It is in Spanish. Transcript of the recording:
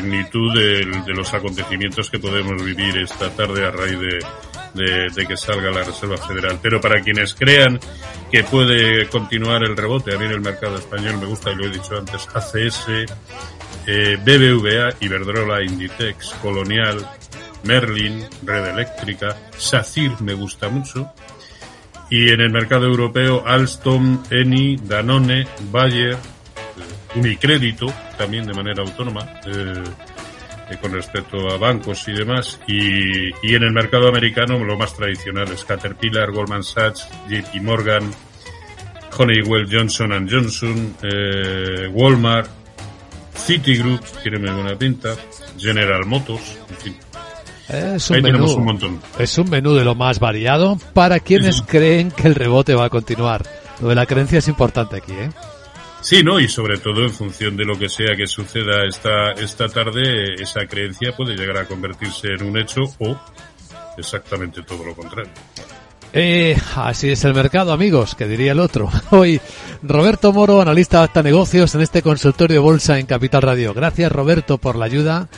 magnitud de, los acontecimientos que podemos vivir esta tarde a raíz de, de, que salga la Reserva Federal. Pero para quienes crean que puede continuar el rebote, a mí en el mercado español me gusta, y lo he dicho antes, ACS, eh, BBVA, Iberdrola, Inditex, Colonial, Merlin, Red Eléctrica, SACIR me gusta mucho, y en el mercado europeo Alstom, Eni, Danone, Bayer, Unicrédito, también de manera autónoma, eh, eh, con respecto a bancos y demás. Y, y, en el mercado americano lo más tradicional es Caterpillar, Goldman Sachs, JP Morgan, Honeywell, Johnson Johnson, eh, Walmart, Citigroup, tiene muy buena pinta, General Motors, en fin. Es un, menú, un montón. es un menú de lo más variado para quienes creen que el rebote va a continuar. Lo de la creencia es importante aquí, ¿eh? Sí, ¿no? Y sobre todo en función de lo que sea que suceda esta, esta tarde, esa creencia puede llegar a convertirse en un hecho o exactamente todo lo contrario. Eh, así es el mercado, amigos, que diría el otro. Hoy, Roberto Moro, analista de Acta Negocios en este consultorio bolsa en Capital Radio. Gracias, Roberto, por la ayuda.